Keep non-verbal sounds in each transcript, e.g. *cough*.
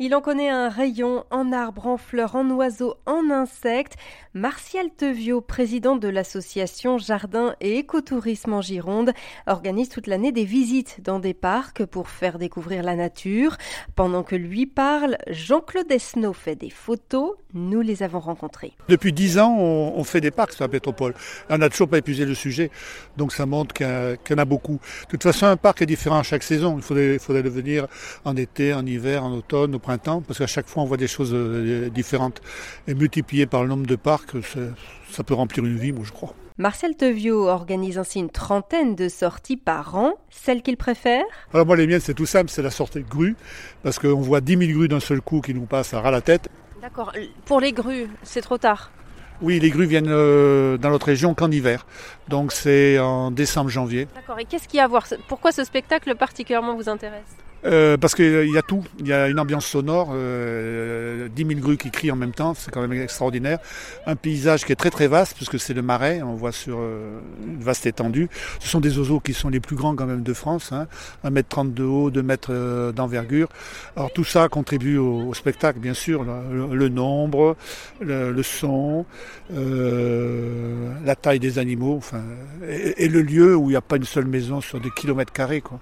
Il en connaît un rayon en arbre, en fleurs, en oiseaux, en insectes. Martial Tevio, président de l'association Jardin et Écotourisme en Gironde, organise toute l'année des visites dans des parcs pour faire découvrir la nature. Pendant que lui parle, Jean-Claude Esnault fait des photos. Nous les avons rencontrés. Depuis dix ans, on, fait des parcs sur la métropole. On n'a toujours pas épuisé le sujet, donc ça montre qu'il y, en a beaucoup. De toute façon, un parc est différent à chaque saison. Il faudrait le venir en été, en hiver, en automne, printemps, parce qu'à chaque fois on voit des choses euh, différentes. Et multiplié par le nombre de parcs, ça peut remplir une vie, moi je crois. Marcel Tevio organise ainsi une trentaine de sorties par an, celles qu'il préfère? Alors moi les miennes c'est tout simple, c'est la sortie de grue, parce qu'on voit 10 000 grues d'un seul coup qui nous passent à ras la tête. D'accord, pour les grues, c'est trop tard? Oui, les grues viennent euh, dans notre région qu'en hiver. Donc c'est en décembre-janvier. D'accord. Et qu'est-ce qu'il y a à voir? Pourquoi ce spectacle particulièrement vous intéresse? Euh, parce qu'il y a tout, il y a une ambiance sonore, euh, 10 000 grues qui crient en même temps, c'est quand même extraordinaire. Un paysage qui est très très vaste, puisque c'est le marais, on voit sur euh, une vaste étendue. Ce sont des oiseaux qui sont les plus grands quand même de France, hein, 1m30 de haut, 2 mètres euh, d'envergure. Alors tout ça contribue au, spectacle, bien sûr, le, nombre, le, son, la taille des animaux, enfin, et, et le lieu où il n'y a pas une seule maison sur des kilomètres carrés. Quoi.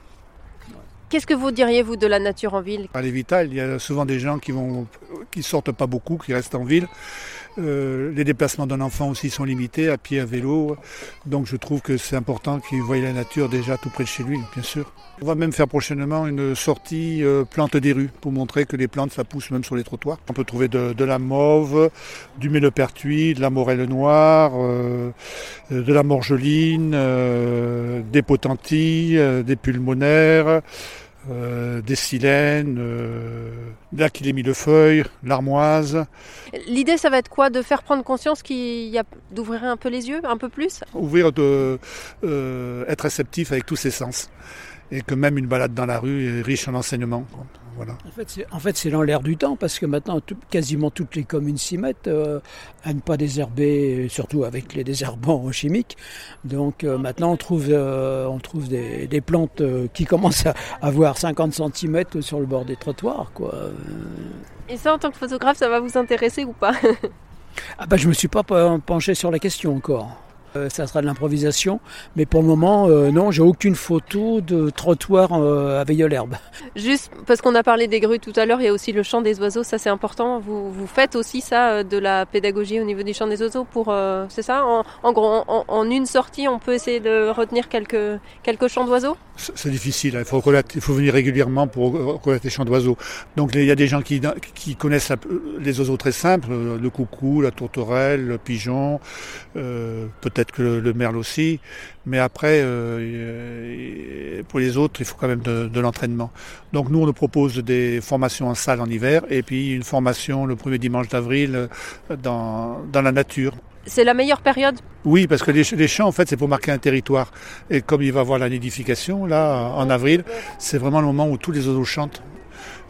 Qu'est-ce que vous diriez, vous, de la nature en ville? À Lévital, il y a souvent des gens qui vont, qui sortent pas beaucoup, qui restent en ville. Euh, les déplacements d'un enfant aussi sont limités, à pied, à vélo. Donc je trouve que c'est important qu'il voie la nature déjà tout près de chez lui, bien sûr. On va même faire prochainement une sortie euh, plante des rues pour montrer que les plantes ça pousse même sur les trottoirs. On peut trouver de, la mauve, du millepertuis, de la morelle noire, euh, de la morgeline, des potentilles, des pulmonaires. Euh, des silènes, euh, là qu'il est mis le feuille, l'armoise. L'idée, ça va être quoi? De faire prendre conscience qu'il y a d'ouvrir un peu les yeux, un peu plus? Ouvrir, de, euh, être réceptif avec tous ses sens. Et que même une balade dans la rue est riche en enseignements. En fait, c'est dans l'air du temps parce que maintenant, quasiment toutes les communes s'y mettent euh, à ne pas désherber, surtout avec les désherbants *laughs* chimiques. Donc euh, maintenant, on trouve, euh, on trouve des, plantes qui commencent à avoir 50 cm sur le bord des trottoirs. Quoi. Et ça, en tant que photographe, ça va vous intéresser ou pas? Ah bah, Je ne me suis pas penché sur la question encore. Euh, ça sera de l'improvisation, mais pour le moment, euh, non, j'ai aucune photo de trottoir euh, à Veille-l'herbe. Juste parce qu'on a parlé des grues tout à l'heure, il y a aussi le chant des oiseaux, ça c'est important. Vous, vous faites aussi ça de la pédagogie au niveau du chant des oiseaux pour, c'est ça? En, gros, en, une sortie, on peut essayer de retenir quelques quelques chants d'oiseaux? C'est difficile, hein. il faut il faut venir régulièrement pour reconnaître les chants d'oiseaux. Donc il y a des gens qui, qui connaissent les oiseaux très simples, le coucou, la tourterelle, le pigeon, peut-être que le, merle aussi, mais après, euh, pour les autres, il faut quand même de, l'entraînement. Donc nous, on nous propose des formations en salle en hiver, et puis une formation le premier dimanche d'avril euh, dans, dans la nature. C'est la meilleure période? Oui, parce que les, les champs, en fait, c'est pour marquer un territoire. Et comme il va y avoir la nidification, là, en avril, c'est vraiment le moment où tous les oiseaux chantent.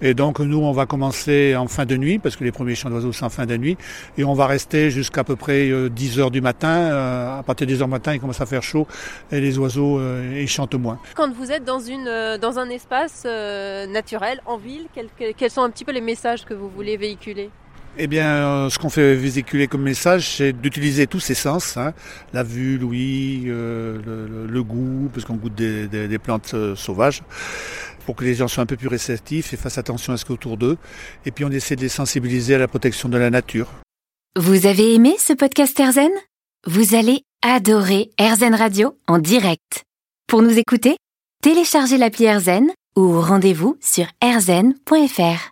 Et donc nous, on va commencer en fin de nuit, parce que les premiers chants d'oiseaux sont en fin de nuit, et on va rester jusqu'à peu près 10 euh, heures du matin. Euh, à partir des 10 heures du matin, il commence à faire chaud, et les oiseaux, euh, ils chantent moins. Quand vous êtes dans un espace naturel, en ville, quels, sont un petit peu les messages que vous voulez véhiculer? Eh bien, ce qu'on fait véhiculer comme message, c'est d'utiliser tous ses sens, hein. la vue, l'ouïe, le, goût, parce qu'on goûte des plantes sauvages, pour que les gens soient un peu plus réceptifs et fassent attention à ce qu'il y a autour d'eux. Et puis on essaie de les sensibiliser à la protection de la nature. Vous avez aimé ce podcast Erzen Vous allez adorer Erzen Radio en direct. Pour nous écouter, téléchargez l'appli Erzen ou rendez-vous sur erzen.fr.